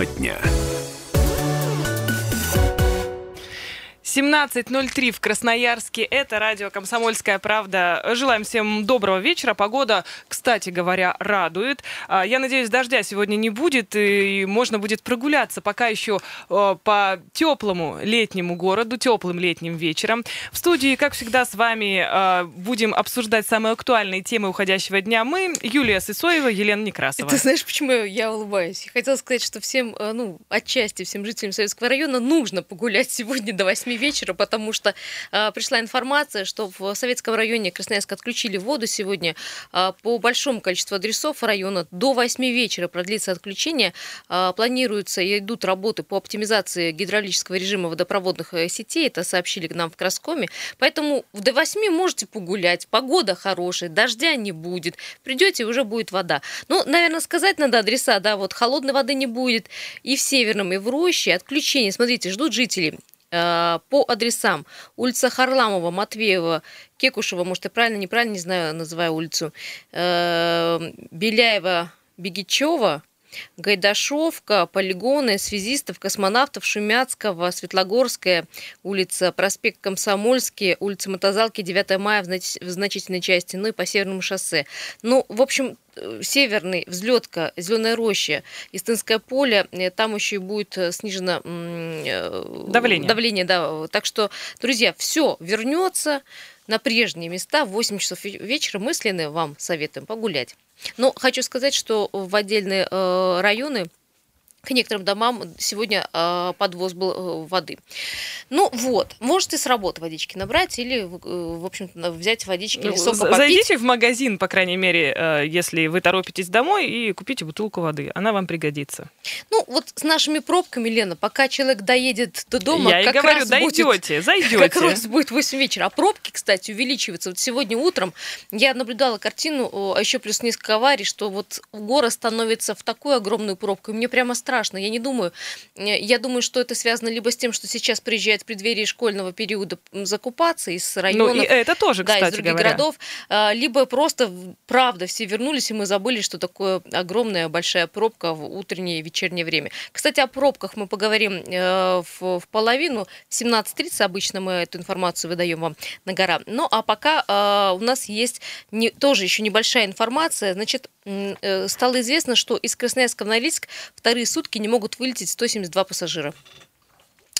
Тема дня. 17.03 в Красноярске. Это радио «Комсомольская правда». Желаем всем доброго вечера. Погода, кстати говоря, радует. А, я надеюсь, дождя сегодня не будет, и можно будет прогуляться пока еще э, по теплому летнему городу, теплым летним вечером. В студии, как всегда, с вами э, будем обсуждать самые актуальные темы уходящего дня. Мы, Юлия Сысоева, Елена Некрасова. Ты знаешь, почему я улыбаюсь? Я хотела сказать, что всем, ну, отчасти всем жителям Советского района нужно погулять сегодня до 8 вечера, потому что э, пришла информация, что в Советском районе Красноярска отключили воду сегодня э, по большому количеству адресов района. До 8 вечера продлится отключение. Э, планируются и идут работы по оптимизации гидравлического режима водопроводных э, сетей. Это сообщили нам в Краскоме. Поэтому до 8 можете погулять. Погода хорошая, дождя не будет. Придете, уже будет вода. Ну, наверное, сказать надо адреса, да, вот холодной воды не будет и в Северном, и в Роще. Отключение, смотрите, ждут жители по адресам улица Харламова, Матвеева, Кекушева, может, я правильно, неправильно, не знаю, называю улицу, э, Беляева, Бегичева, Гайдашовка, полигоны, связистов, космонавтов, Шумяцкого, Светлогорская, улица Проспект Комсомольский, улица Мотозалки, 9 мая в, знач- в значительной части, ну и по Северному шоссе. Ну, в общем, э, северный, взлетка, зеленая роща, Истинское поле, э, там еще и будет э, снижено давление. давление да. Так что, друзья, все вернется на прежние места. В 8 часов вечера мы с Леной вам советуем погулять. Но хочу сказать, что в отдельные э, районы к некоторым домам сегодня э, подвоз был э, воды. Ну вот, можете с работы водички набрать или, э, в общем-то, взять водички или сока попить. Зайдите в магазин, по крайней мере, э, если вы торопитесь домой, и купите бутылку воды. Она вам пригодится. Ну вот с нашими пробками, Лена, пока человек доедет до дома, Я как и говорю, раз дойдете, будет, зайдете. Как раз будет 8 вечера. А пробки, кстати, увеличиваются. Вот сегодня утром я наблюдала картину, а еще плюс несколько аварий, что вот город становится в такую огромную пробку. И мне прямо страшно. Я не думаю. Э, я думаю, что это связано либо с тем, что сейчас приезжает в преддверии школьного периода закупаться из районов. Ну, и это тоже, да, кстати из других говоря. городов. А, либо просто, правда, все вернулись, и мы забыли, что такое огромная большая пробка в утреннее и вечернее время. Кстати, о пробках мы поговорим э, в, в половину. В 17.30 обычно мы эту информацию выдаем вам на гора. Ну, а пока э, у нас есть не, тоже еще небольшая информация. Значит, стало известно, что из Красноярска в Норильск вторые сутки сутки не могут вылететь 172 пассажира.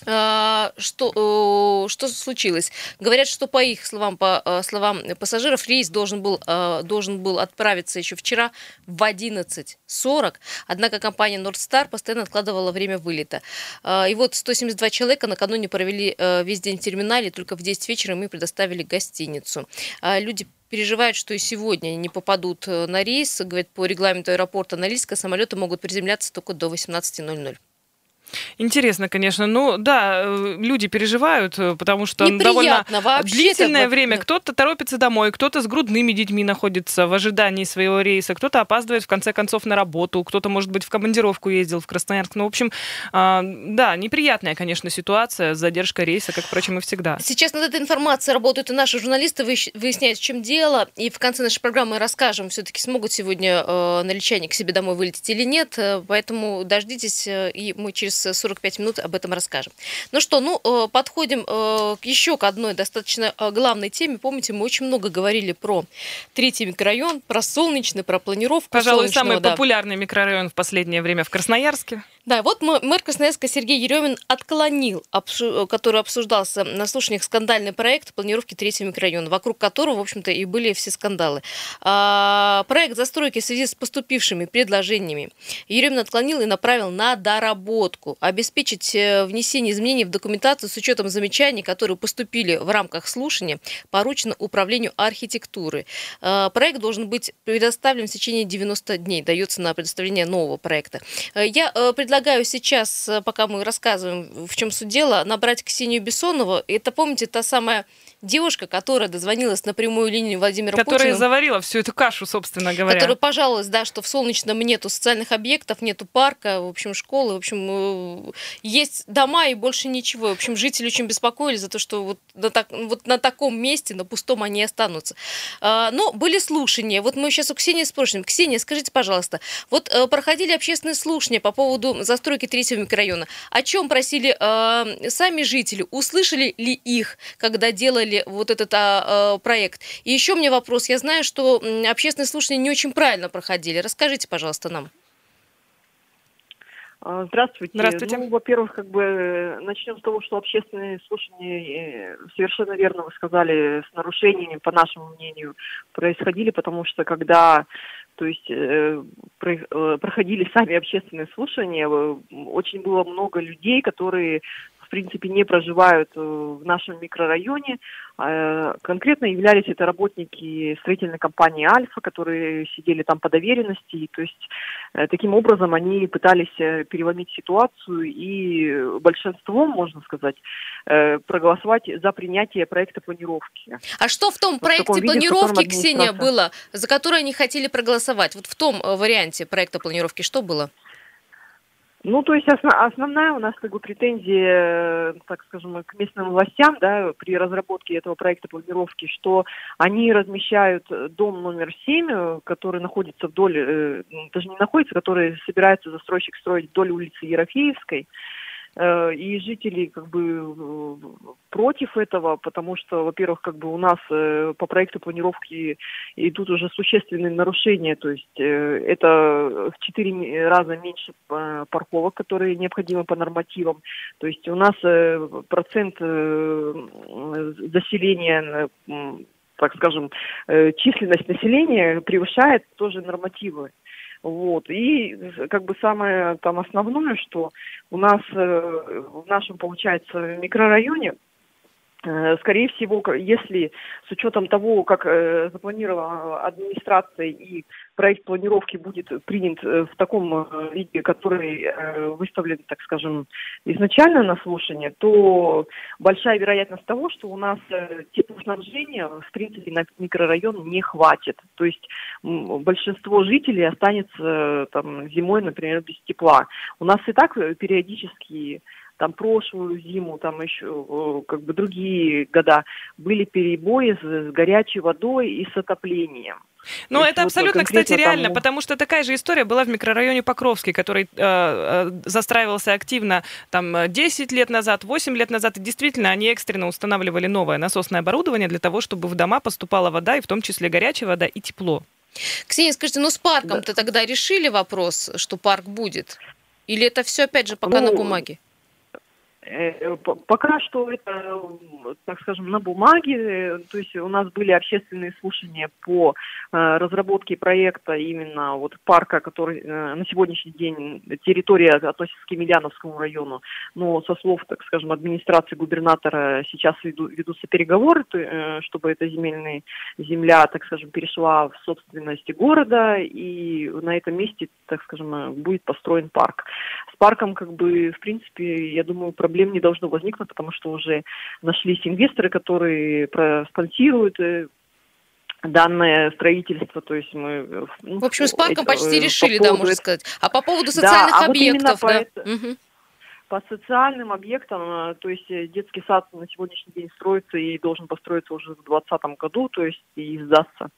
А, что, что случилось? Говорят, что по их словам, по э, словам пассажиров, рейс должен был, э, должен был отправиться еще вчера в 11.40, однако компания Northstar постоянно откладывала время вылета. А, и вот 172 человека накануне провели э, весь день в терминале, только в 10 вечера мы предоставили гостиницу. А, люди переживают, что и сегодня не попадут на рейс. Говорят, по регламенту аэропорта Норильска самолеты могут приземляться только до 18.00. Интересно, конечно. Ну да, э, люди переживают, э, потому что Неприятно, довольно длительное вот, время. Кто-то торопится домой, кто-то с грудными детьми находится в ожидании своего рейса, кто-то опаздывает в конце концов на работу, кто-то, может быть, в командировку ездил в Красноярск. Ну, в общем, а, да, неприятная, конечно, ситуация, задержка рейса, как, впрочем, и всегда. Сейчас над этой информацией работают и наши журналисты, выясняют, в чем дело. И в конце нашей программы расскажем, все-таки смогут сегодня э, наличане к себе домой вылететь или нет. Э, поэтому дождитесь, и мы через 45 минут об этом расскажем. Ну что, ну, э, подходим э, еще к одной достаточно э, главной теме. Помните, мы очень много говорили про третий микрорайон, про солнечный, про планировку Пожалуй, самый да. популярный микрорайон в последнее время в Красноярске. Да, вот мэр Красноярска Сергей Еремин отклонил, который обсуждался на слушаниях, скандальный проект планировки третьего микрорайона, вокруг которого, в общем-то, и были все скандалы. А, проект застройки в связи с поступившими предложениями Еремин отклонил и направил на доработку. Обеспечить э, внесение изменений в документацию с учетом замечаний, которые поступили в рамках слушания, поручено управлению архитектуры. А, проект должен быть предоставлен в течение 90 дней, дается на предоставление нового проекта. Э, я предлагаю сейчас, э, пока мы рассказываем, в чем суть дела, набрать Ксению Бессонову. Это, помните, та самая девушка, которая дозвонилась на прямую линию Владимира которая Путина. Которая заварила всю эту кашу, собственно говоря. Которая пожаловалась, да, что в Солнечном нету социальных объектов, нету парка, в общем, школы, в общем, э, есть дома и больше ничего. В общем, жители очень беспокоились за то, что вот на, так, вот на таком месте, на пустом они останутся. А, но были слушания. Вот мы сейчас у Ксении спросим. Ксения, скажите, пожалуйста, вот э, проходили общественные слушания по поводу застройки третьего микрорайона. О чем просили э, сами жители? Услышали ли их, когда делали вот этот э, проект? И еще меня вопрос. Я знаю, что общественные слушания не очень правильно проходили. Расскажите, пожалуйста, нам. А, здравствуйте. Здравствуйте. Ну, во-первых, как бы начнем с того, что общественные слушания, э, совершенно верно вы сказали, с нарушениями, по нашему мнению, происходили, потому что когда то есть э, э проходили сами общественные слушания, очень было много людей, которые принципе, не проживают э, в нашем микрорайоне. А, конкретно являлись это работники строительной компании «Альфа», которые сидели там по доверенности. То есть э, таким образом они пытались э, переломить ситуацию и большинством, можно сказать, проголосовать за принятие проекта планировки. А что в том вот проекте в планировки, виде, Ксения, было, за которое они хотели проголосовать? Вот в том варианте проекта планировки что было? Ну, то есть основ, основная у нас как бы претензия, так скажем, к местным властям, да, при разработке этого проекта планировки, что они размещают дом номер 7, который находится вдоль, э, даже не находится, который собирается застройщик строить вдоль улицы Ерофеевской, Э, и жители как бы против этого, потому что, во-первых, как бы у нас э, по проекту планировки идут уже существенные нарушения, то есть э, это в четыре раза меньше парковок, которые необходимы по нормативам, то есть у нас процент заселения так скажем, численность населения превышает тоже нормативы. Вот. И как бы самое там основное, что у нас э, в нашем, получается, микрорайоне скорее всего, если с учетом того, как э, запланировала администрация и проект планировки будет принят э, в таком виде, который выставлен, так скажем, изначально на слушание, то большая вероятность того, что у нас теплоснабжения, в принципе, на микрорайон не хватит. То есть большинство жителей останется там, зимой, например, без тепла. У нас и так периодически там прошлую зиму, там еще как бы другие года были перебои с, с горячей водой и с отоплением. Ну, это вот абсолютно, кстати, реально, тому... потому что такая же история была в микрорайоне Покровский, который э, э застраивался активно там 10 лет назад, 8 лет назад, и действительно они экстренно устанавливали новое насосное оборудование для того, чтобы в дома поступала вода, и в том числе горячая вода и тепло. Ксения, скажите, ну с парком-то да. тогда решили вопрос, что парк будет? Или это все, опять же, пока ну, на бумаге? Э, пока что это, так скажем, на бумаге, то есть у нас были общественные слушания по э, разработке проекта именно вот парка, который э, на сегодняшний день территория относится к Емельяновскому району, но со слов, так скажем, администрации губернатора сейчас ведутся переговоры, чтобы эта земельная земля, так скажем, перешла в собственность города, и на этом месте, так скажем, будет построен парк. С парком, как бы, в принципе, я думаю, проблем проблем не должно возникнуть, потому что уже нашлись инвесторы, которые спонсируют э, данное строительство, то есть мы... Ну, в общем, с парком почти э, решили, по поводу... да, можно сказать. А по поводу социальных да, объектов, а вот да? По, угу. по социальным объектам, э, то есть детский сад на сегодняшний день строится и должен построиться уже в 2020 году, то есть и сдастся.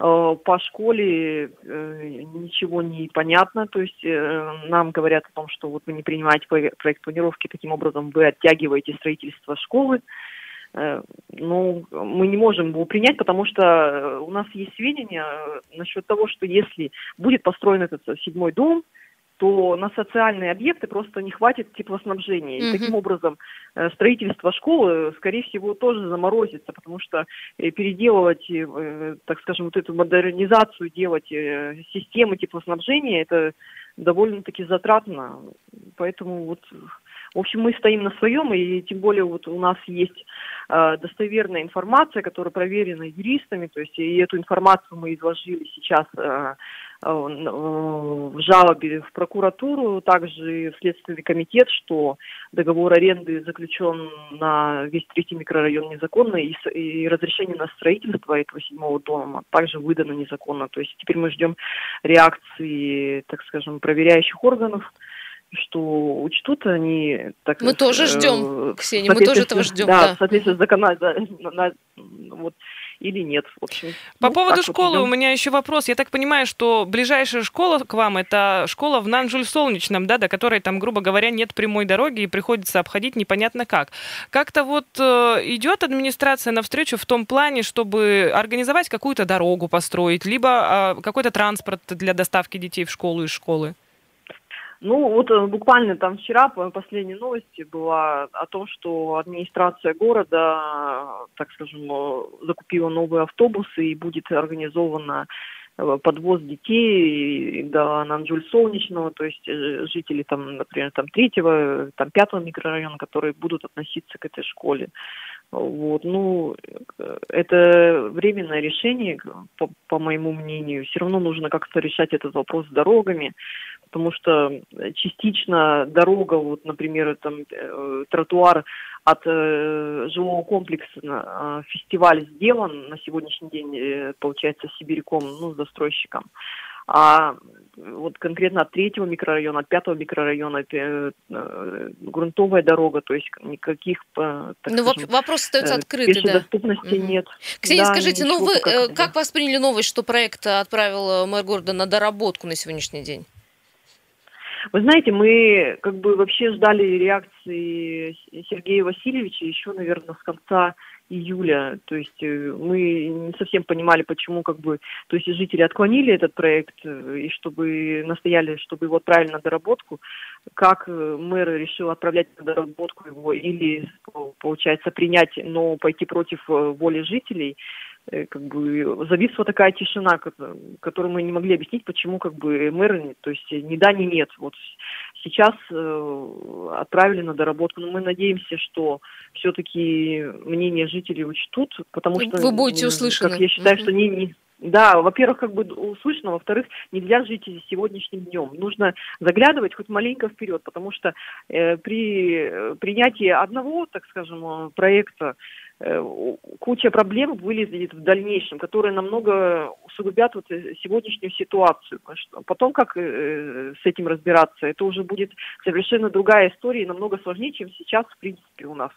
Э, по школе э, ничего не понятно, то есть э, нам говорят о том, что вот вы не принимаете проект планировки, таким образом вы оттягиваете строительство школы. Ну, мы не можем его принять, потому что у нас есть сведения насчет того, что если будет построен этот седьмой дом, то на социальные объекты просто не хватит теплоснабжения. И таким образом э, строительство школы, скорее всего, тоже заморозится, потому что э, переделывать, э, так скажем, вот эту модернизацию, делать системы теплоснабжения, это довольно-таки затратно. Поэтому вот в общем, мы стоим на своем, и тем более вот у нас есть э, достоверная информация, которая проверена юристами, то есть и эту информацию мы изложили сейчас э, в жалобе в прокуратуру, также в Следственный комитет, что договор аренды заключен на весь третий микрорайон незаконно, и, и разрешение на строительство этого седьмого дома также выдано незаконно. То есть теперь мы ждем реакции, так скажем, проверяющих органов, что учтут они... Так, мы тоже ждем, э, Ксения, мы тоже этого ждем. Да, да. в соответствии с законодательством. Вот, или нет. В общем, По ну, поводу школы вот у меня еще вопрос. Я так понимаю, что ближайшая школа к вам это школа в Нанжуль-Солнечном, да, до которой там, грубо говоря, нет прямой дороги и приходится обходить непонятно как. Как-то вот э, идет администрация навстречу в том плане, чтобы организовать какую-то дорогу построить, либо э, какой-то транспорт для доставки детей в школу и школы? Ну, вот э, буквально там вчера последняя новость была о том, что администрация города, так скажем, э, закупила новые автобусы и будет организована э, подвоз детей до Нанджуль Солнечного, то есть жители там, например, там третьего, там пятого микрорайона, которые будут относиться к этой школе. Вот, ну, это временное решение, по, по моему мнению. Все равно нужно как-то решать этот вопрос с дорогами потому что частично дорога, вот, например, там э, тротуар от э, жилого комплекса э, фестиваль сделан на сегодняшний день, э, получается, Сибиряком, ну, застройщиком. А вот конкретно от третьего микрорайона, от пятого микрорайона это э, грунтовая дорога, то есть никаких э, так ну, скажем, вопрос остается э, открытый, да. доступности угу. нет. Ксения, да, скажите, ну вы как, как да. восприняли новость, что проект отправил мэр города на доработку на сегодняшний день? Вы знаете, мы как бы вообще ждали реакции Сергея Васильевича еще, наверное, с конца июля. То есть э, мы не совсем понимали, почему как бы, то есть жители отклонили этот проект э, и чтобы настояли, чтобы его отправили на доработку, как э, мэр решил отправлять на доработку его или, получается, принять, но пойти против воли жителей, как бы зависла такая тишина, которую мы не могли объяснить, почему как бы мэр, то есть ни да, ни нет. Вот сейчас э, отправили на доработку, но мы надеемся, что все-таки мнение жителей учтут, потому что... Вы будете услышаны. Как я считаю, mm-hmm. что не, не, да, во-первых, как бы услышно, во-вторых, нельзя жить сегодняшним днем. Нужно заглядывать хоть маленько вперед, потому что э, при э, принятии одного, так скажем, проекта Э, куча проблем вылезет в дальнейшем, которые намного усугубят вот э, сегодняшнюю ситуацию. Потом как э, с этим разбираться, это уже будет совершенно другая история и намного сложнее, чем сейчас в принципе у нас.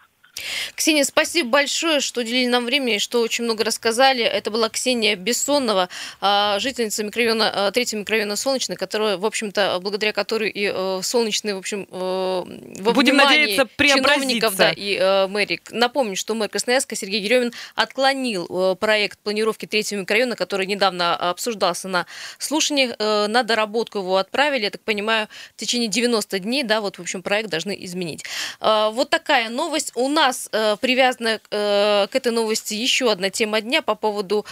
Ксения, спасибо большое, что уделили нам время и что очень много рассказали. Это была Ксения Бессонова, а, жительница микрорайона, а, третьего микрорайона Солнечный, которая, в общем-то, благодаря которой и э, Солнечный, в общем, э, во Будем надеяться, чиновников да, и э, мэрии. Напомню, что мэр Красноярска Сергей Еремин отклонил проект планировки третьего микрорайона, который недавно обсуждался на слушаниях. На доработку его отправили, я так понимаю, в течение 90 дней, да, вот, в общем, проект должны изменить. Вот такая новость. У нас привязана э, к этой новости еще одна тема дня по поводу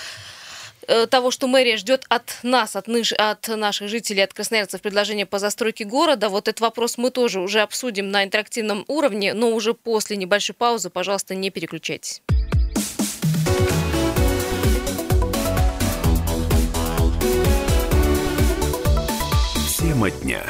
э, того, что мэрия ждет от нас, от, ныш, от наших жителей, от красноярцев предложение по застройке города. Вот этот вопрос мы тоже уже обсудим на интерактивном уровне, но уже после небольшой паузы, пожалуйста, не переключайтесь. Тема дня.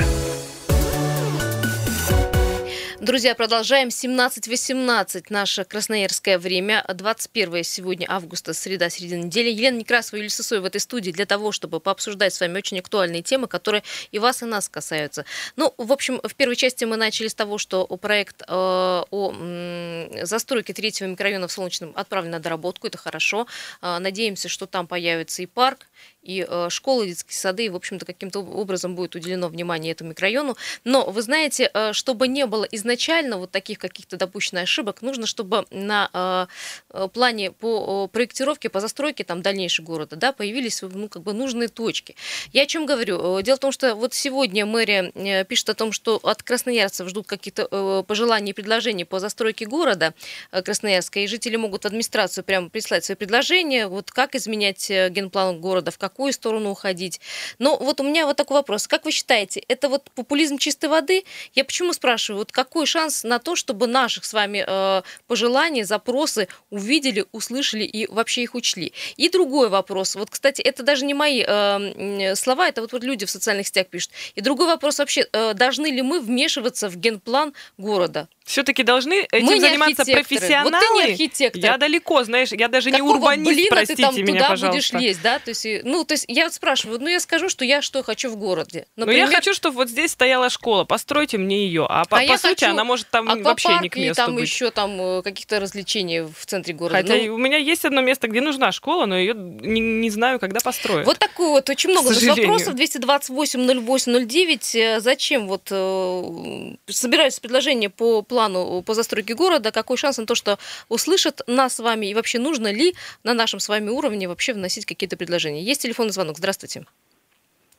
Друзья, продолжаем. 17.18 наше красноярское время. 21 сегодня августа, среда, середина недели. Елена Некрасова и Юлия Сысой в этой студии для того, чтобы пообсуждать с вами очень актуальные темы, которые и вас, и нас касаются. Ну, в общем, в первой части мы начали с того, что проект э, о м, застройке третьего микрорайона в Солнечном отправлен на доработку. Это хорошо. Э, надеемся, что там появится и парк, и э, школы, детские сады, и, в общем-то, каким-то образом будет уделено внимание этому микрорайону. Но, вы знаете, э, чтобы не было изначально вот таких каких-то допущенных ошибок, нужно, чтобы на э, плане по проектировке, по застройке там дальнейшего города, да, появились, ну, как бы нужные точки. Я о чем говорю? Дело в том, что вот сегодня мэрия пишет о том, что от красноярцев ждут какие-то пожелания и предложения по застройке города Красноярска, и жители могут в администрацию прямо прислать свои предложения, вот как изменять генплан города, в какую сторону уходить. Но вот у меня вот такой вопрос. Как вы считаете, это вот популизм чистой воды? Я почему спрашиваю, вот какой шанс на то, чтобы наших с вами э, пожелания, запросы увидели, услышали и вообще их учли? И другой вопрос. Вот, кстати, это даже не мои э, слова, это вот, вот люди в социальных сетях пишут. И другой вопрос вообще, э, должны ли мы вмешиваться в генплан города? Все-таки должны этим Мы не заниматься профессионалы. Вот ты не архитектор. Я далеко, знаешь, я даже не Какого урбанист, блина простите ты там меня, туда пожалуйста. будешь лезть, да? То есть, ну, то есть я вот спрашиваю, ну я скажу, что я что хочу в городе. Но Ну, я хочу, чтобы вот здесь стояла школа, постройте мне ее. А по, А по сути, она может там вообще не к аквапарк и месту там быть. еще там э, каких-то развлечений в центре города. Хотя Ну, у меня есть одно место, где нужна школа, но ее не, не знаю, когда построят. Вот такой вот очень много вопросов. 228 08 09. Э, Зачем вот э, собираются предложения по плану по застройке города? Какой шанс на то, что услышат нас с вами? И вообще нужно ли на нашем с вами уровне вообще вносить какие-то предложения? Есть телефонный звонок. Здравствуйте.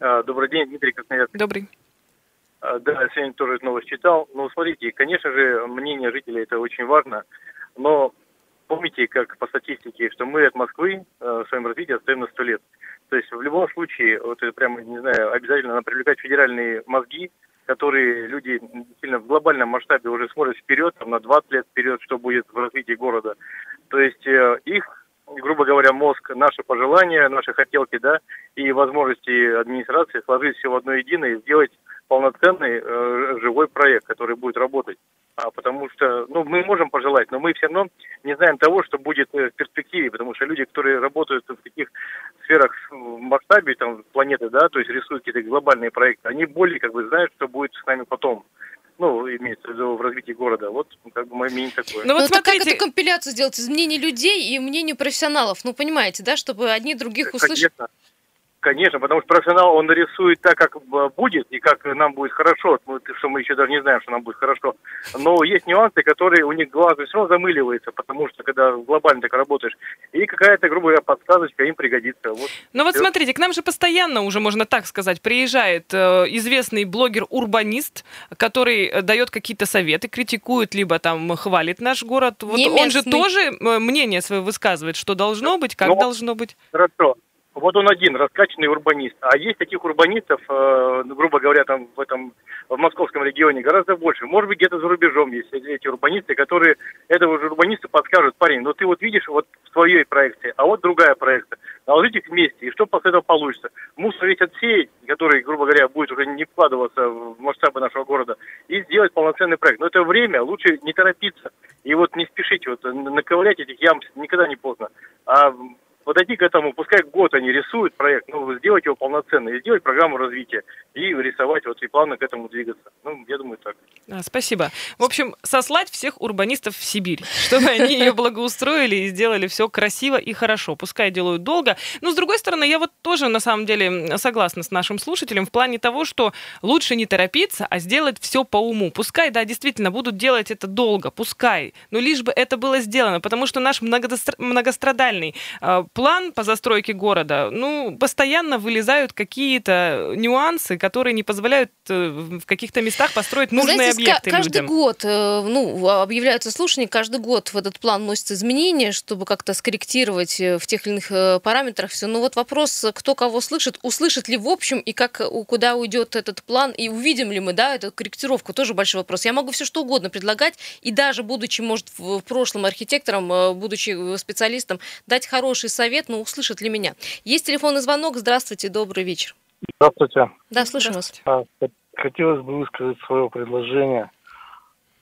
А, Добрый день, Дмитрий Красноярск. Добрый. А, Да, я сегодня тоже новость читал. Ну, смотрите, конечно же, мнение жителей это очень важно, но помните, как по статистике, что мы от Москвы э, в своем развитии отстаем на сто лет. То есть в любом случае, вот это прямо, не знаю, обязательно надо привлекать федеральные мозги, которые люди сильно в глобальном масштабе уже смотрят вперед, там, на 20 лет вперед, что будет в развитии города. То есть э, их, грубо говоря, мозг, наши пожелания, наши хотелки, да, и возможности администрации сложить все в одно единое и сделать полноценный э, живой проект, который будет работать. А потому что, ну, мы можем пожелать, но мы все равно не знаем того, что будет э, в перспективе, потому что люди, которые работают в таких сферах в масштабе там планеты, да, то есть рисуют какие-то глобальные проекты, они более как бы знают, что будет с нами потом. Ну, имеется в виду в развитии города. Вот, как бы, мое мнение такое. Ну вот Ну, это как смотрите, эту компиляцию сделать из мнений людей и мнений профессионалов? Ну, понимаете, да, чтобы одни других услышали. Конечно. Конечно, потому что профессионал, он нарисует так, как будет, и как нам будет хорошо, ну, что мы еще даже не знаем, что нам будет хорошо. Но есть нюансы, которые у них глаз все равно замыливается, потому что когда глобально так работаешь, и какая-то, грубо говоря, подсказочка им пригодится. Вот. Ну вот смотрите, к нам же постоянно уже, можно так сказать, приезжает э, известный блогер-урбанист, который э, дает какие-то советы, критикует, либо там хвалит наш город. Вот Не он же тоже э, мнение свое высказывает, что должно быть, как Но- должно быть. Хорошо. Вот он один, раскачанный урбанист. А есть таких урбанистов, э, ну, грубо говоря, там в этом в московском регионе гораздо больше. Может быть, где-то за рубежом есть эти урбанисты, которые этого же урбанисты подскажут, парень, ну ты вот видишь вот в твоей проекции, а вот другая проекция. Наложить их вместе, и что после этого получится? Мусор весь отсеять, который, грубо говоря, будет уже не вкладываться в масштабы нашего города, и сделать полноценный проект. Но это время, лучше не торопиться. И вот не спешите, вот наковылять этих ям никогда не поздно. А подойти к этому, пускай год они рисуют проект, ну, сделать его полноценно, и сделать программу развития, и рисовать, вот, и плавно к этому двигаться. Ну, я думаю, так. А, спасибо. В общем, сослать всех урбанистов в Сибирь, чтобы они ее благоустроили и сделали все красиво и хорошо. Пускай делают долго. Но, с другой стороны, я вот тоже, на самом деле, согласна с нашим слушателем в плане того, что лучше не торопиться, а сделать все по уму. Пускай, да, действительно, будут делать это долго, пускай, но лишь бы это было сделано, потому что наш многострадальный э, план по застройке города, ну, постоянно вылезают какие-то нюансы, которые не позволяют э, в каких-то местах построить нужные знаете, объекты каждый людям. год, э, ну, объявляются слушания, каждый год в этот план вносятся изменения, чтобы как-то скорректировать э, в тех или иных параметрах все. Но вот вопрос, кто кого слышит, услышит ли в общем и как, куда уйдет этот план, и увидим ли мы, да, эту корректировку, тоже большой вопрос. Я могу все что угодно предлагать, и даже будучи, может, в прошлом архитектором, будучи специалистом, дать хороший совет, но услышит ли меня. Есть телефонный звонок. Здравствуйте, добрый вечер. Здравствуйте. Да, слушаю вас. А, хот- Хотелось бы высказать свое предложение.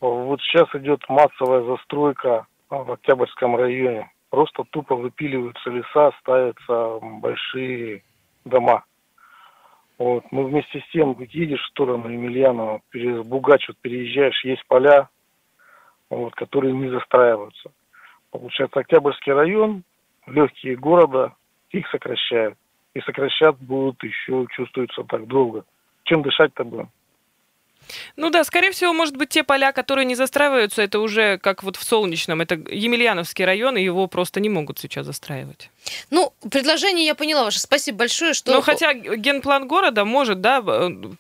Вот сейчас идет массовая застройка а, в Октябрьском районе. Просто тупо выпиливаются леса, ставятся большие дома. Вот. Мы вместе с тем, едешь в сторону Емельянова, через Бугач вот переезжаешь, есть поля, вот, которые не застраиваются. Получается, Октябрьский район, легкие города, их сокращают. И сокращать будут еще, чувствуется так долго. Чем дышать-то будем? Ну да, скорее всего, может быть, те поля, которые не застраиваются, это уже как вот в Солнечном, это Емельяновский район, и его просто не могут сейчас застраивать. Ну, предложение я поняла ваше. Спасибо большое, что... Но хотя генплан города может, да, в,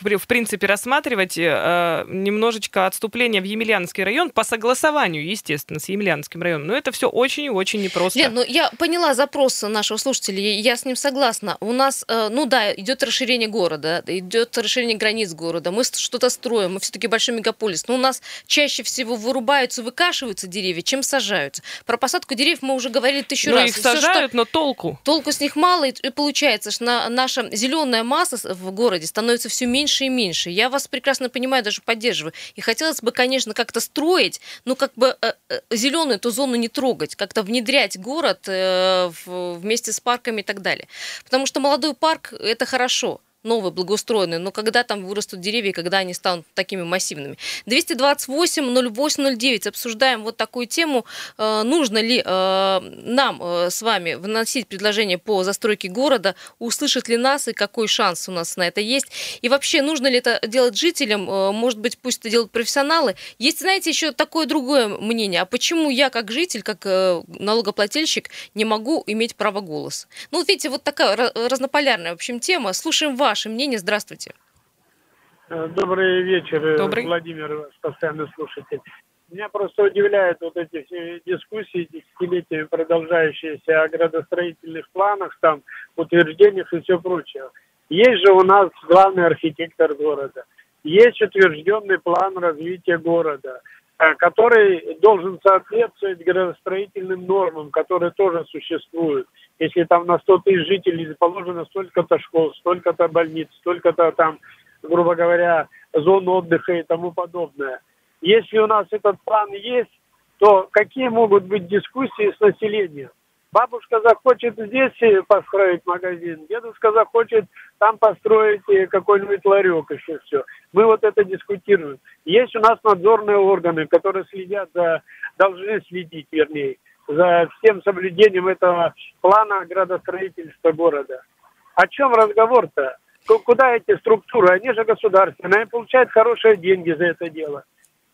в принципе, рассматривать э, немножечко отступление в Емельяновский район по согласованию, естественно, с Емельяновским районом. Но это все очень и очень непросто. Лен, ну я поняла запрос нашего слушателя, я с ним согласна. У нас, э, ну да, идет расширение города, идет расширение границ города, мы что-то строим, мы все-таки большой мегаполис, но у нас чаще всего вырубаются, выкашиваются деревья, чем сажаются. Про посадку деревьев мы уже говорили тысячу ну, раз. их всё, что но толку? Толку с них мало, и получается, что наша зеленая масса в городе становится все меньше и меньше. Я вас прекрасно понимаю, даже поддерживаю. И хотелось бы, конечно, как-то строить, ну, как бы э, э, зеленую эту зону не трогать, как-то внедрять город э, вместе с парками и так далее. Потому что молодой парк – это хорошо новые, благоустроенные, но когда там вырастут деревья, когда они станут такими массивными. 228-08-09 обсуждаем вот такую тему. Э, нужно ли э, нам э, с вами вносить предложение по застройке города, услышат ли нас и какой шанс у нас на это есть. И вообще, нужно ли это делать жителям, может быть, пусть это делают профессионалы. Есть, знаете, еще такое другое мнение. А почему я, как житель, как налогоплательщик, не могу иметь право голоса? Ну, видите, вот такая разнополярная, в общем, тема. Слушаем вас ваше мнение. Здравствуйте. Э, добрый вечер, э, Добрый. Владимир, ваш постоянный слушатель. Меня просто удивляют вот эти все дискуссии, десятилетиями продолжающиеся о градостроительных планах, там, утверждениях и все прочее. Есть же у нас главный архитектор города, есть утвержденный план развития города, э, который должен соответствовать градостроительным нормам, которые тоже существуют если там на 100 тысяч жителей положено столько-то школ, столько-то больниц, столько-то там, грубо говоря, зон отдыха и тому подобное. Если у нас этот план есть, то какие могут быть дискуссии с населением? Бабушка захочет здесь построить магазин, дедушка захочет там построить какой-нибудь ларек, еще все. Мы вот это дискутируем. Есть у нас надзорные органы, которые следят за, должны следить, вернее, за всем соблюдением этого плана градостроительства города. О чем разговор-то? Куда эти структуры? Они же государственные, они получают хорошие деньги за это дело.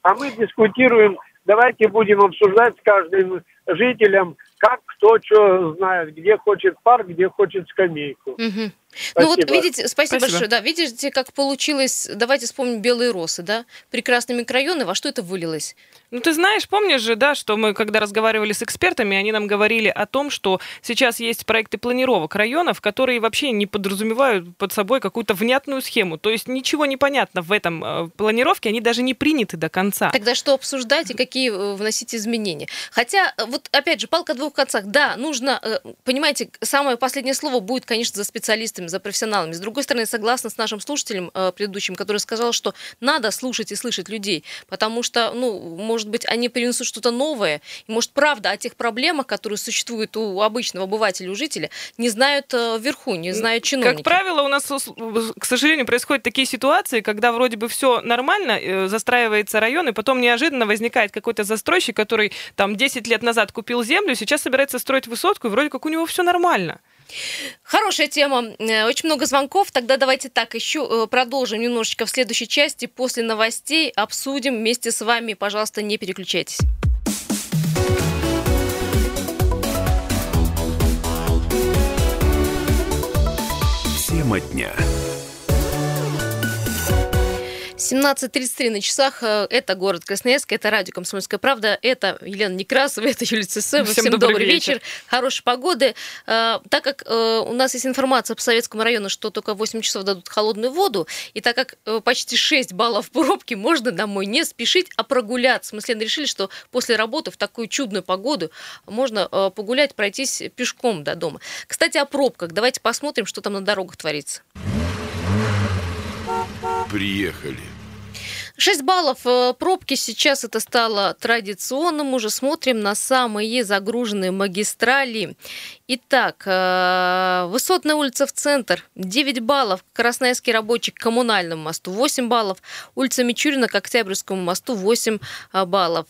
А мы дискутируем, давайте будем обсуждать с каждым жителем, как кто что знает, где хочет парк, где хочет скамейку. Угу. Ну вот видите, спасибо, спасибо большое. Да, видите, как получилось. Давайте вспомним белые росы, да, прекрасные микрорайоны. Во что это вылилось? Ну ты знаешь, помнишь же, да, что мы когда разговаривали с экспертами, они нам говорили о том, что сейчас есть проекты планировок районов, которые вообще не подразумевают под собой какую-то внятную схему. То есть ничего не понятно в этом э, планировке, они даже не приняты до конца. Тогда что обсуждать и какие э, вносить изменения? Хотя э, вот опять же палка о двух концах. Да, нужно, понимаете, самое последнее слово будет, конечно, за специалистами за профессионалами. С другой стороны, согласна с нашим слушателем предыдущим, который сказал, что надо слушать и слышать людей, потому что, ну, может быть, они принесут что-то новое, и, может, правда о тех проблемах, которые существуют у обычного обывателя, у жителя, не знают э, вверху, не знают чиновники. Как правило, у нас, к сожалению, происходят такие ситуации, когда вроде бы все нормально, э, застраивается район, и потом неожиданно возникает какой-то застройщик, который там 10 лет назад купил землю, сейчас собирается строить высотку, и вроде как у него все нормально. Хорошая тема. Э, очень много звонков. Тогда давайте так, еще э, продолжим немножечко в следующей части. После новостей обсудим вместе с вами. Пожалуйста, не переключайтесь. Тема дня. 17.33 на часах. Э, это город Красноярск, это радио «Комсомольская правда», это Елена Некрасова, это Юлия Цесева. Всем, Всем добрый, добрый вечер. вечер, хорошей погоды. Э, так как э, у нас есть информация по Советскому району, что только 8 часов дадут холодную воду, и так как почти 6 баллов пробки, можно домой не спешить, а прогуляться. Мы с Леной решили, что после работы в такую чудную погоду можно погулять, пройтись пешком до дома. Кстати, о пробках. Давайте посмотрим, что там на дорогах творится. Приехали. 6 баллов э, пробки сейчас это стало традиционным. Уже смотрим на самые загруженные магистрали. Итак, э, Высотная улица в центр 9 баллов, Красноярский рабочий к коммунальному мосту 8 баллов, улица Мичурина к Октябрьскому мосту 8 э, баллов.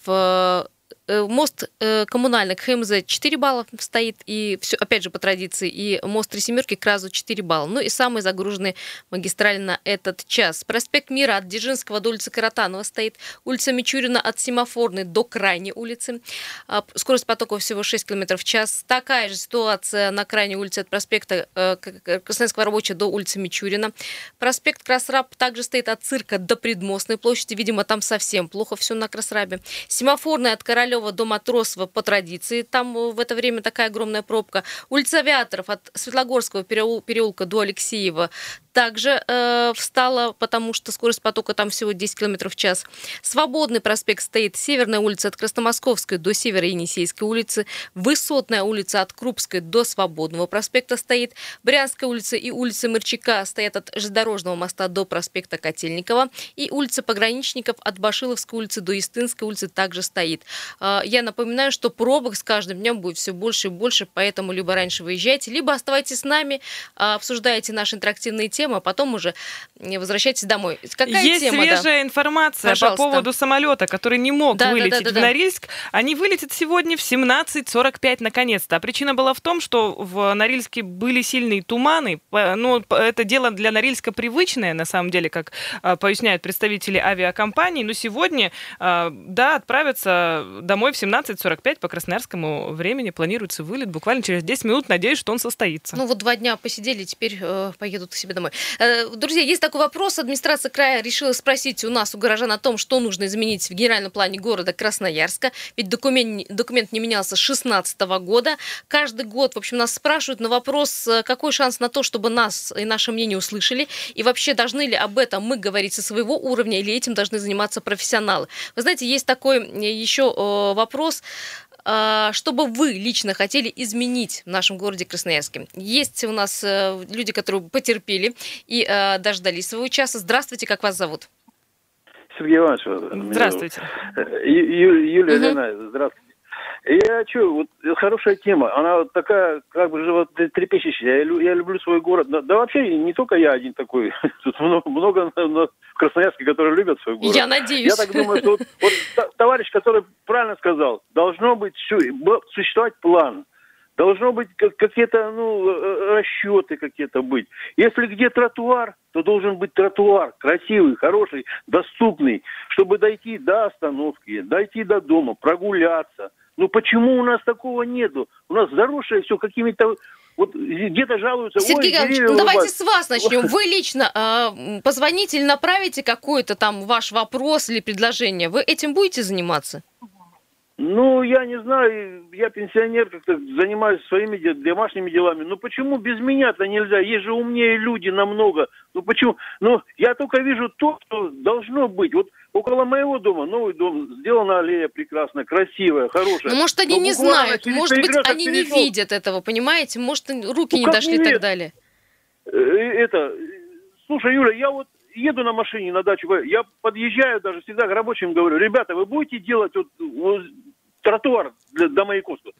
Э, мост э, коммунальный ХМЗ 4 балла стоит, и все, опять же, по традиции, и мост Три Семерки к Разу 4 балла. Ну и самые загруженные магистрали на этот час. Проспект Мира от Дзержинского до улицы Каратанова стоит, улица Мичурина от Семафорной до крайней улицы. А, скорость потока всего 6 км в час. Такая же ситуация на крайней улице от проспекта э, Красноярского рабочего до улицы Мичурина. Проспект Красраб также стоит от цирка до Предмостной площади. Видимо, там совсем плохо все на Красрабе. Семафорная от Королева Левого до Матросова по традиции. Там э, в это время такая огромная пробка. Улица Авиаторов от Светлогорского переулка до Алексеева также э, встала, потому что скорость потока там всего 10 км в час. Свободный проспект стоит. Северная улица от Красномосковской до Северо-Енисейской улицы. Высотная улица от Крупской до Свободного проспекта стоит. Брянская улица и улица Мырчака стоят от железнодорожного моста до проспекта Котельникова. И улица Пограничников от Башиловской улицы до Истынской улицы также стоит. Э, я напоминаю, что пробок с каждым днем будет все больше и больше, поэтому либо раньше выезжайте, либо оставайтесь с нами, э, обсуждайте наши интерактивные темы, а потом уже возвращайтесь домой. Какая Есть тема, свежая да? информация Пожалуйста. по поводу самолета, который не мог да, вылететь да, да, да, в Норильск. Они вылетят сегодня в 17.45 наконец-то. А причина была в том, что в Норильске были сильные туманы. Ну, это дело для Норильска привычное, на самом деле, как а, поясняют представители авиакомпании. Но сегодня, а, да, отправятся домой в 17.45 по красноярскому времени. Планируется вылет буквально через 10 минут. Надеюсь, что он состоится. Ну вот два дня посидели, теперь э, поедут к себе домой. Э, друзья, есть такой вопрос. Администрация края решила спросить у нас, у горожан, о том, что нужно изменить в генеральном плане города Красноярска. Ведь документ, документ не менялся с 2016 года. Каждый год, в общем, нас спрашивают на вопрос, э, какой шанс на то, чтобы нас и наше мнение услышали. И вообще, должны ли об этом мы говорить со своего уровня, или этим должны заниматься профессионалы. Вы знаете, есть такой э, еще вопрос а, что бы вы лично хотели изменить в нашем городе Красноярске? Есть у нас э, люди, которые потерпели и э, дождались своего часа. Здравствуйте, как вас зовут? Сергей Иванович. Здравствуйте. Юлия угу. Лена, здравствуйте. Я что, вот хорошая тема. Она вот такая, как бы живот трепещущая. Я, я люблю свой город. Да, да вообще не только я один такой. Тут много, много в Красноярске, которые любят свой город. Я надеюсь. Я так думаю, что вот, вот товарищ, который правильно сказал, должно быть существовать план. Должно быть какие-то ну, э, э, расчеты какие-то быть. Если где тротуар, то должен быть тротуар красивый, хороший, доступный, чтобы дойти до остановки, дойти до дома, прогуляться. Ну почему у нас такого нету? У нас заросшее все какими-то вот где-то жалуются. Сергей Ой, ну, давайте с вас начнем. Вы лично э, позвоните или направите какой-то там ваш вопрос или предложение. Вы этим будете заниматься? Ну, я не знаю, я пенсионер, как-то занимаюсь своими домашними делами. Ну, почему без меня-то нельзя? Есть же умнее люди намного. Ну, почему? Ну, я только вижу то, что должно быть. Вот около моего дома новый дом, сделана аллея прекрасная, красивая, хорошая. Ну, может, они Но не знают, может быть, они перешел... не видят этого, понимаете? Может, руки ну, не дошли и так далее. Э, это, слушай, Юля, я вот еду на машине на дачу, я подъезжаю даже всегда к рабочим, говорю, ребята, вы будете делать вот, вот тротуар для, до Маяковского?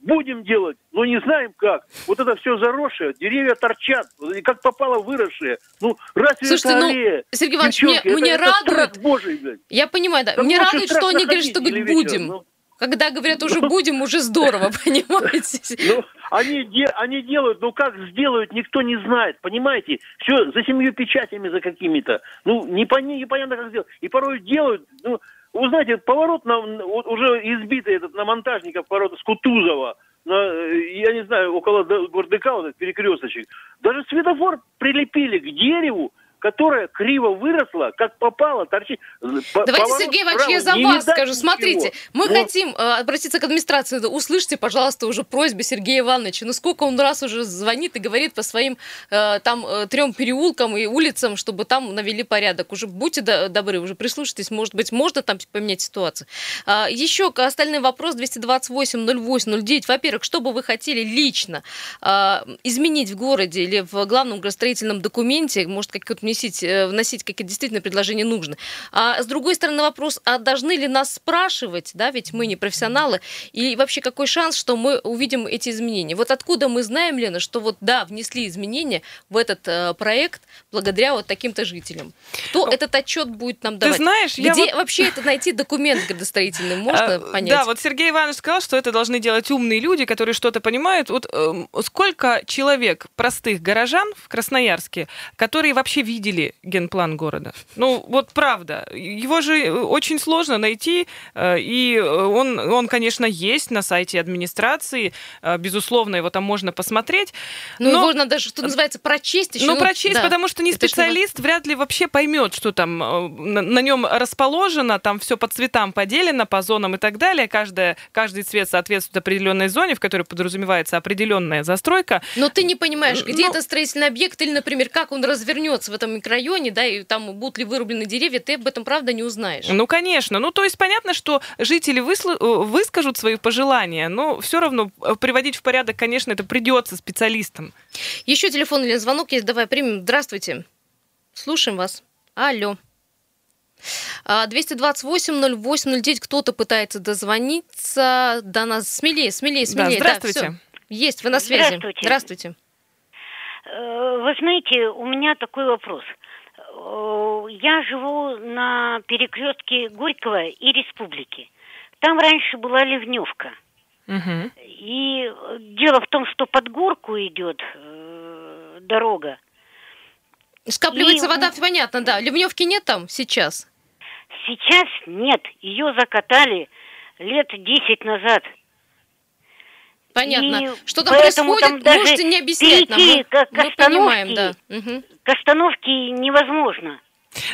Будем делать, но не знаем как. Вот это все заросшее, деревья торчат, как попало выросшие. Ну, разве Слушайте, это ну, аллея? Сергей Иванович, мне, это, мне это радует... Божий, блядь. Я понимаю, да. Там мне радует, что они говорят, что говорит, будем. Ну, когда говорят уже ну. будем, уже здорово, понимаете? Ну, они, де, они делают, но как сделают, никто не знает, понимаете? Все за семью печатями, за какими-то. Ну, непонятно, непонятно как сделать. И порой делают, ну, вы знаете, поворот на, вот уже избитый этот на монтажников поворот с Кутузова, на, я не знаю, около Гордыка, вот этот перекресточек. Даже светофор прилепили к дереву, которая криво выросла, как попало, торчит. Давайте, Сергей Иванович, я за вас скажу. Смотрите, мы вот. хотим э, обратиться к администрации. Услышьте, пожалуйста, уже просьбу Сергея Ивановича. Ну, сколько он раз уже звонит и говорит по своим э, там э, трем переулкам и улицам, чтобы там навели порядок. Уже будьте добры, уже прислушайтесь. Может быть, можно там поменять ситуацию. Э, еще остальный вопрос 228 08 09. Во-первых, что бы вы хотели лично э, изменить в городе или в главном градостроительном документе? Может, какой-то вносить, э, вносить какие действительно предложения нужны. А с другой стороны вопрос, а должны ли нас спрашивать, да, ведь мы не профессионалы, и вообще какой шанс, что мы увидим эти изменения? Вот откуда мы знаем, Лена, что вот да, внесли изменения в этот э, проект благодаря вот таким-то жителям? Кто этот отчет будет нам давать? Ты знаешь, Где я вообще вот... это найти документ градостроительный, можно а, понять? Да, вот Сергей Иванович сказал, что это должны делать умные люди, которые что-то понимают. Вот э, сколько человек, простых горожан в Красноярске, которые вообще видят видели генплан города. Ну, вот правда. Его же э, очень сложно найти, э, и он, он, конечно, есть на сайте администрации, э, безусловно, его там можно посмотреть. Ну, но- можно даже, что называется, прочесть еще. ну, прочесть, да. потому что не Это специалист вряд ли вообще поймет, что там э, на, на нем расположено, там все по цветам поделено, по зонам и так далее. Каждая, каждый цвет соответствует определенной зоне, в которой подразумевается определенная застройка. Но ты не понимаешь, где Ну- это строительный объект, или, например, как он развернется в этом микрорайоне, да, и там будут ли вырублены деревья, ты об этом, правда, не узнаешь. Ну, конечно. Ну, то есть понятно, что жители выслу- э, выскажут свои пожелания, но все равно э, приводить в порядок, конечно, это придется специалистам. Еще телефон или звонок есть, давай примем. Здравствуйте. Слушаем вас. Алло. А, 228-08-09, кто-то пытается дозвониться до нас. Смелее, смелее, Да, смелее. здравствуйте. всё. Есть, вы на связи. Здравствуйте. Здравствуйте. Э, Вы знаете, у меня такой вопрос. Э, Я живу на перекрестке Горького и Республики. Там раньше была ливневка. Мгм. И дело в том, что под горку идет э, дорога. Скапливается И- вода, понятно, да. Ливневки нет там сейчас? Сейчас нет, ее закатали лет 10 назад. Понятно. И Что там происходит, там можете не объяснять нам. Мы, к- мы понимаем, да. остановке Мгм. К остановке невозможно.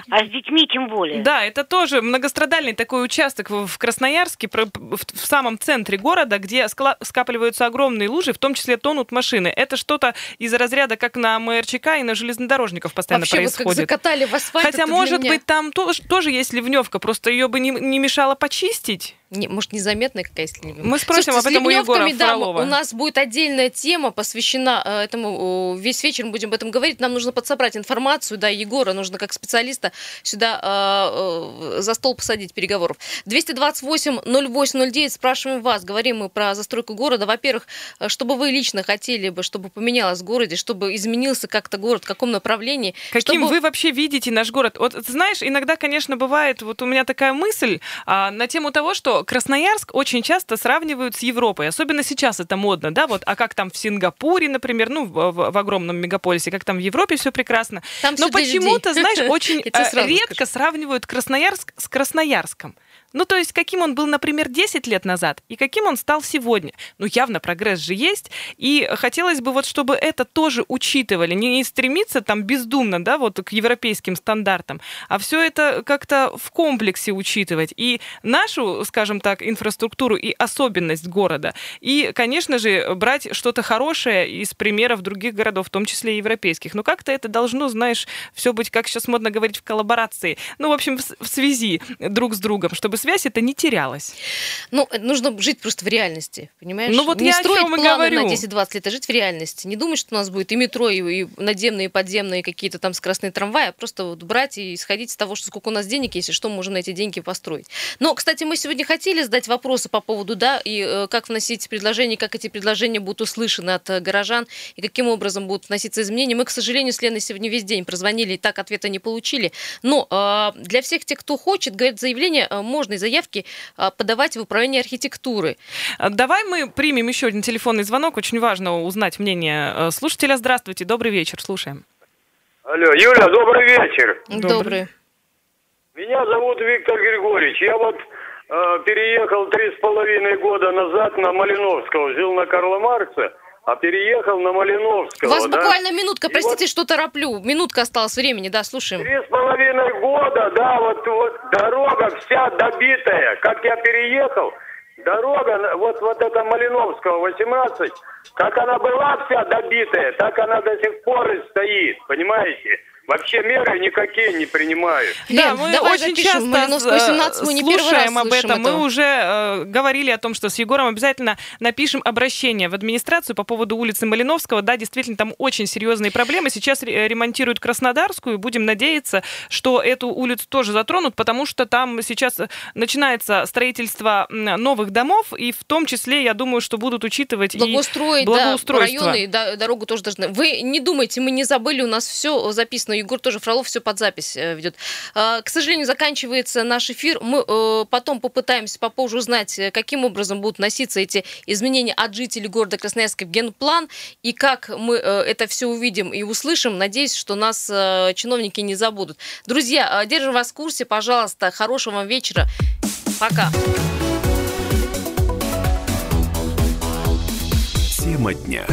А с детьми тем более. Да, это тоже многострадальный такой участок в Красноярске, в самом центре города, где скапливаются огромные лужи, в том числе тонут машины. Это что-то из разряда, как на МРЧК и на железнодорожников постоянно Вообще, вот как происходит. закатали в асфальт. Хотя, это для может меня- быть, там тоже, тоже есть ливневка, просто ее бы не, не мешало почистить. Не, может, незаметная какая ливневка? Мы спросим Слушайте, об этом у Егора да, Фролова. у нас будет отдельная тема, посвящена э, этому. Весь вечер мы будем об этом говорить. Нам нужно подсобрать информацию, да, Егора нужно как специалиста сюда э, э, за стол посадить переговоров. 228-08-09, спрашиваем вас. Говорим мы про застройку города. Во-первых, э, чтобы вы лично хотели бы, чтобы поменялось в городе, чтобы изменился как-то город, в каком направлении. Каким чтобы- вы вообще видите наш город? Вот знаешь, иногда, конечно, бывает, вот у меня такая мысль а, на тему того, что Красноярск очень часто сравнивают с Европой, особенно сейчас это модно, да, вот, а как там в Сингапуре, например, ну, в, в- огромном мегаполисе, как там в Европе все прекрасно. Там Но почему-то, знаешь, очень э, редко скажу. сравнивают Красноярск с Красноярском. Ну, то есть, каким он был, например, 10 лет назад, и каким он стал сегодня. Ну, явно прогресс же есть, и хотелось бы вот, чтобы это тоже учитывали, не, стремиться там бездумно, да, вот к европейским стандартам, а все это как-то в комплексе учитывать. И нашу, скажем так, инфраструктуру и особенность города, и, конечно же, брать что-то хорошее из примеров других городов, в том числе и европейских. Но как-то это должно, знаешь, все быть, как сейчас модно говорить, в коллаборации. Ну, в общем, в связи друг с другом, чтобы связь это не терялась. Ну, э, нужно жить просто в реальности, понимаешь? Ну, вот не я строить планы говорю. на 10-20 лет, а жить в реальности. Не думать, что у нас будет и метро, и, и надземные, и подземные какие-то там скоростные трамваи, а просто вот брать и исходить из того, что сколько у нас денег есть, и что мы можем на эти деньги построить. Но, кстати, мы сегодня хотели задать вопросы по поводу, да, и э, как вносить предложения, как эти предложения будут услышаны от э, горожан, и каким образом будут вноситься изменения. Мы, к сожалению, с Леной сегодня весь день прозвонили, и так ответа не получили. Но э, для всех тех, кто хочет, говорят, заявление э, можно и заявки э, подавать в управление архитектуры. А, Давай мы примем еще один телефонный звонок. Очень важно узнать мнение э, слушателя. Здравствуйте, добрый вечер, слушаем. Алло, Юля, добрый вечер. Добрый. Добрый. Меня зовут Виктор Григорьевич. Я вот э, переехал три с половиной года назад на Малиновского. Жил на Карла Маркса, а переехал на У Малиновского. вас да? буквально минутка, И простите, что тороплю. Минутка осталась времени, да, слушаем. Три с половиной года, да, вот, вот дорога вся добитая. Как я переехал, дорога, вот, вот эта Малиновского, 18, как она была вся добитая, так она до сих пор и стоит, понимаете? Вообще меры никакие не принимают. Да, мы давай очень запишем. часто Малиновского 18 мы не слушаем об этом. Мы уже э, говорили о том, что с Егором обязательно напишем обращение в администрацию по поводу улицы Малиновского. Да, действительно, там очень серьезные проблемы. Сейчас ре- ремонтируют Краснодарскую. Будем надеяться, что эту улицу тоже затронут, потому что там сейчас начинается строительство новых домов, и в том числе, я думаю, что будут учитывать и Благоустроить, да, благоустройство. районы, и да, дорогу тоже должны. Вы не думайте, мы не забыли, у нас все записано но Егор тоже Фролов все под запись э, ведет. К сожалению, заканчивается наш эфир. Мы потом попытаемся попозже узнать, каким образом будут носиться эти изменения от жителей города Красноярска в генплан и как мы это все увидим и услышим. Надеюсь, что нас чиновники не забудут. Друзья, держим вас в курсе. Пожалуйста, хорошего вам вечера. Пока. Тема дня.